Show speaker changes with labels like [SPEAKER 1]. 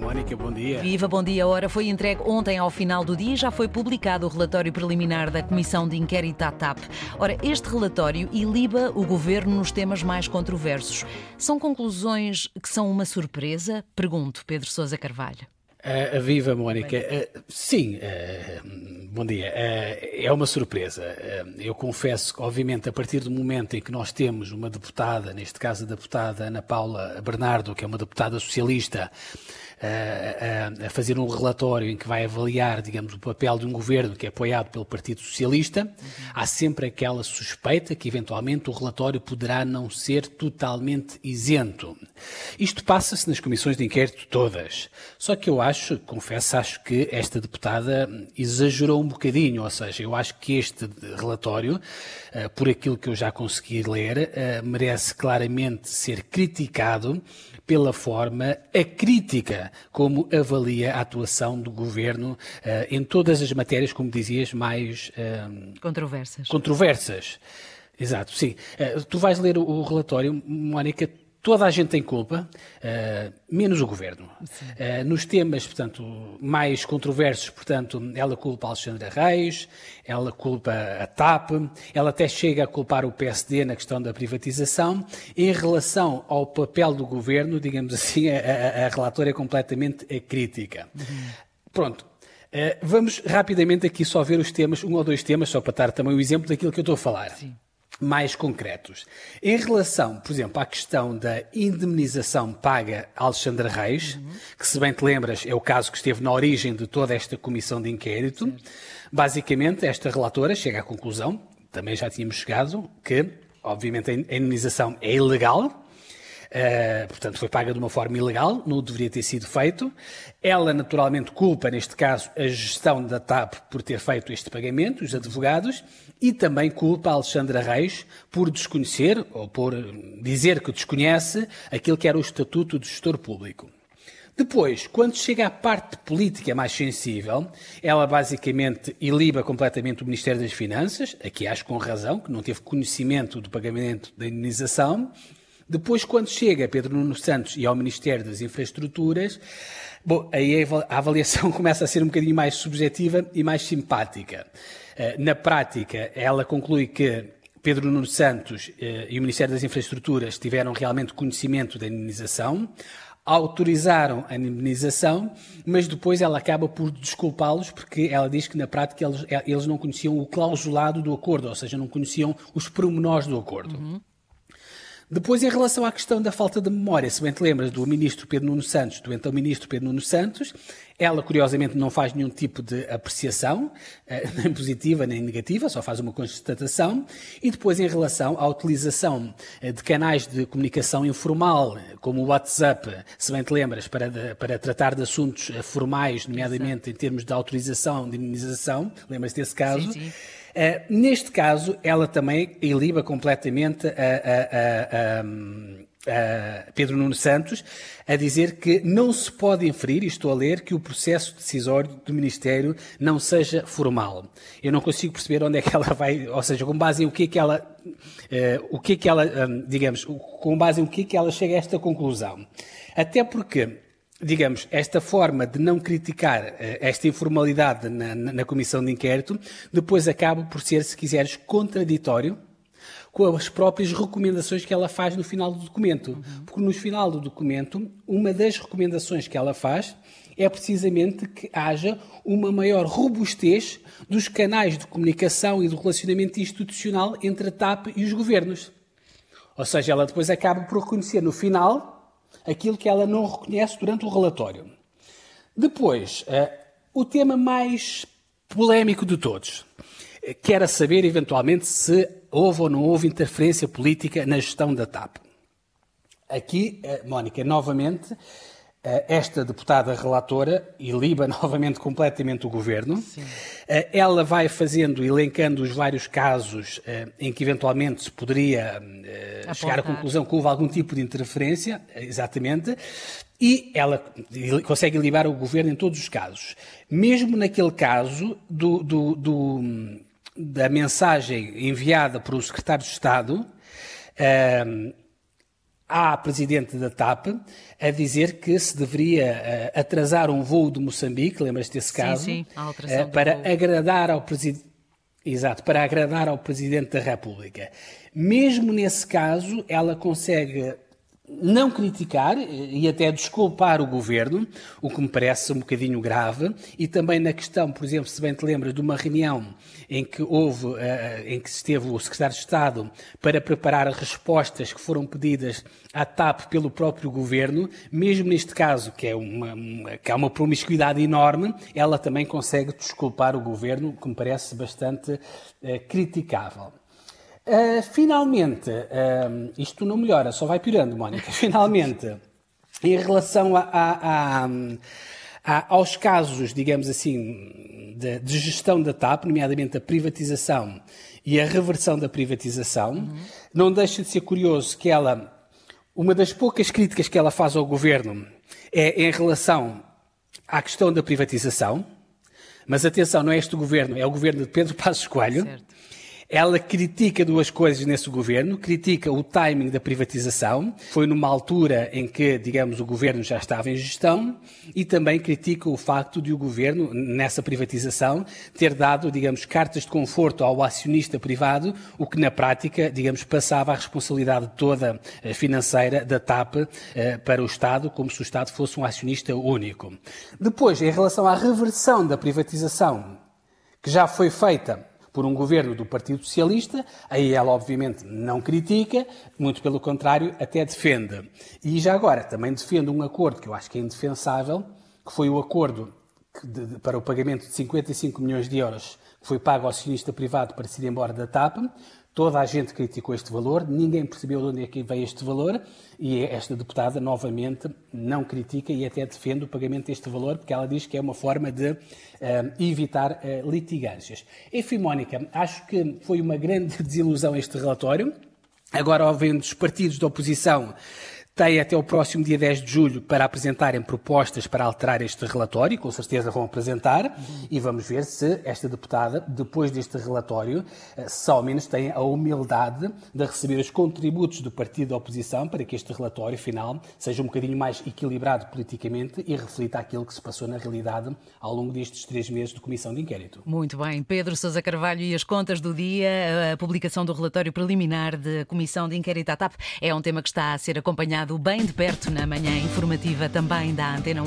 [SPEAKER 1] Mónica, bom dia.
[SPEAKER 2] Viva, bom dia. Ora, foi entregue ontem ao final do dia e já foi publicado o relatório preliminar da Comissão de Inquérito à TAP. Ora, este relatório iliba o governo nos temas mais controversos. São conclusões que são uma surpresa? Pergunto, Pedro Sousa Carvalho.
[SPEAKER 1] Uh, viva, Mónica. Uh, sim, uh, bom dia. é uma surpresa. eu confesso que, obviamente, a partir do momento em que nós temos uma deputada, neste caso a deputada Ana Paula Bernardo, que é uma deputada socialista, a, a, fazer um relatório em que vai avaliar, digamos, o papel de um governo que é apoiado pelo Partido Socialista, uhum. há sempre aquela suspeita que, eventualmente, o relatório poderá não ser totalmente isento. Isto passa-se nas comissões de inquérito todas. Só que eu acho, confesso, acho que esta deputada exagerou um bocadinho, ou seja, eu acho que este relatório, eh, por aquilo que eu já consegui ler, eh, merece claramente ser criticado pela forma acrítica como avalia a atuação do governo uh, em todas as matérias, como dizias, mais
[SPEAKER 2] controversas.
[SPEAKER 1] Controversas. Exato, sim. Tu vais ler o, o relatório, Mónica, toda a gente tem culpa, uh, menos o governo. Uh, nos temas, portanto, mais controversos, portanto, ela culpa Alexandra Reis, ela culpa a TAP, ela até chega a culpar o PSD na questão da privatização. Em relação ao papel do governo, digamos assim, a, a, a relatora é completamente crítica. Uhum. Pronto. Uh, vamos rapidamente aqui só ver os temas, um ou dois temas, só para dar também o exemplo daquilo que eu estou a falar. Sim mais concretos. Em relação, por exemplo, à questão da indemnização paga a Alexandre Reis, uhum. que, se bem te lembras, é o caso que esteve na origem de toda esta comissão de inquérito, certo. basicamente, esta relatora chega à conclusão, também já tínhamos chegado, que, obviamente, a indemnização é ilegal, Uh, portanto, foi paga de uma forma ilegal, não deveria ter sido feito. Ela, naturalmente, culpa, neste caso, a gestão da TAP por ter feito este pagamento, os advogados, e também culpa a Alexandra Reis por desconhecer, ou por dizer que desconhece, aquilo que era o Estatuto de Gestor Público. Depois, quando chega à parte política mais sensível, ela basicamente iliba completamente o Ministério das Finanças, aqui acho com razão, que não teve conhecimento do pagamento da indenização, depois, quando chega a Pedro Nuno Santos e ao Ministério das Infraestruturas, bom, aí a avaliação começa a ser um bocadinho mais subjetiva e mais simpática. Eh, na prática, ela conclui que Pedro Nuno Santos eh, e o Ministério das Infraestruturas tiveram realmente conhecimento da indenização, autorizaram a indenização, mas depois ela acaba por desculpá-los porque ela diz que na prática eles, eles, não conheciam o clausulado do acordo, ou seja, não conheciam os pormenores do acordo. Uhum. Depois, em relação à questão da falta de memória, se bem te lembras do ministro Pedro Nuno Santos, do então ministro Pedro Nuno Santos, ela, curiosamente, não faz nenhum tipo de apreciação, eh, nem positiva nem negativa, só faz uma constatação. E depois, em relação à utilização eh, de canais de comunicação informal, como o WhatsApp, se bem te lembras, para, para tratar de assuntos eh, formais, nomeadamente em termos de autorização, de imunização, lembras desse caso? Sim, sim. Uh, neste caso, ela também iliba completamente a, a, a, a, Pedro Nuno Santos a dizer que não se pode inferir, e estou a ler, que o processo decisório do Ministério não seja formal. Eu não consigo perceber onde é que ela vai, ou seja, com base em o que é que ela, uh, o que é que ela, um, digamos, com base em o que é que ela chega a esta conclusão. Até porque digamos, esta forma de não criticar eh, esta informalidade na, na, comissão de inquérito, depois acaba por ser, se quiseres, contraditório com as próprias recomendações que ela faz no final do documento. Uhum. Porque no final do documento, uma das recomendações que ela faz é precisamente que haja uma maior robustez dos canais de comunicação e do relacionamento institucional entre a TAP e os governos. Ou seja, ela depois acaba por reconhecer no final aquilo que ela não reconhece durante o relatório. Depois, uh, o tema mais polémico de todos. Eh, quer saber, eventualmente, se houve ou não houve interferência política na gestão da TAP. Aqui, uh, Mónica, novamente, eh, esta deputada relatora iliba novamente completamente o governo. Sim. Eh, ela vai fazendo, elencando os vários casos eh, em que eventualmente se poderia chegar à conclusão que houve algum tipo de interferência, exatamente, e ela consegue ilibar o governo em todos os casos. Mesmo naquele caso do, do, do, da mensagem enviada por o secretário de Estado, à presidente da TAP a dizer que se deveria uh, atrasar um voo de Moçambique, lembras-te desse caso?
[SPEAKER 2] Sim, sim,
[SPEAKER 1] uh, para agradar ao presidente. Exato, para agradar ao Presidente da República. Mesmo nesse caso, ela consegue não criticar e até desculpar o governo, o que me parece um bocadinho grave, e também na questão, por exemplo, se bem te lembras, de uma reunião em que houve, eh, em que esteve o secretário de Estado para preparar respostas que foram pedidas à TAP pelo próprio governo, mesmo neste caso, que é uma, que há uma promiscuidade enorme, ela também consegue desculpar o governo, que me parece bastante criticável. Uh, finalmente, uh, isto não melhora, só vai piorando, Mónica. Finalmente, em relação a, a, a, aos casos, digamos assim, de, de, gestão da TAP, nomeadamente a privatização e a reversão da privatização, uhum. não deixa de ser curioso que ela, uma das poucas críticas que ela faz ao governo é em relação à questão da privatização. Mas atenção, não é este governo, é o governo de Pedro Passos Coelho. Certo ela critica duas coisas nesse governo, critica o timing da privatização, foi numa altura em que, digamos, o governo já estava em gestão, e também critica o facto de o governo, nessa privatização, ter dado, digamos, cartas de conforto ao acionista privado, o que na prática, digamos, passava a responsabilidade toda eh, financeira da TAP eh, para o Estado, como se o Estado fosse um acionista único. Depois, em relação à reversão da privatização, que já foi feita por um governo do Partido Socialista, aí ela obviamente não critica, muito pelo contrário, até defende. E já agora também defende um acordo que eu acho que é indefensável, que foi o acordo de, de, para o pagamento de 55 milhões de euros que foi pago ao acionista privado para se ir embora da TAP, Toda a gente criticou este valor, ninguém percebeu de onde é que veio este valor e esta deputada, novamente, não critica e até defende o pagamento deste valor, porque ela diz que é uma forma de uh, evitar uh, litigâncias. Enfim, Mónica, acho que foi uma grande desilusão este relatório. Agora, havendo os partidos da oposição têm até o próximo dia 10 de julho para apresentarem propostas para alterar este relatório, com certeza vão apresentar, e vamos ver se esta deputada, depois deste relatório, eh, se ao menos tem a humildade de receber os contributos do partido da oposição para que este relatório final seja um bocadinho mais equilibrado politicamente e reflita aquilo que se passou na realidade ao longo destes três meses de comissão de inquérito.
[SPEAKER 2] Muito bem. Pedro Sousa Carvalho e as contas do dia, a publicação do relatório preliminar da Comissão de Inquérito à TAP é um tema que está a ser acompanhado bem de perto na manhã informativa também da Antena 1.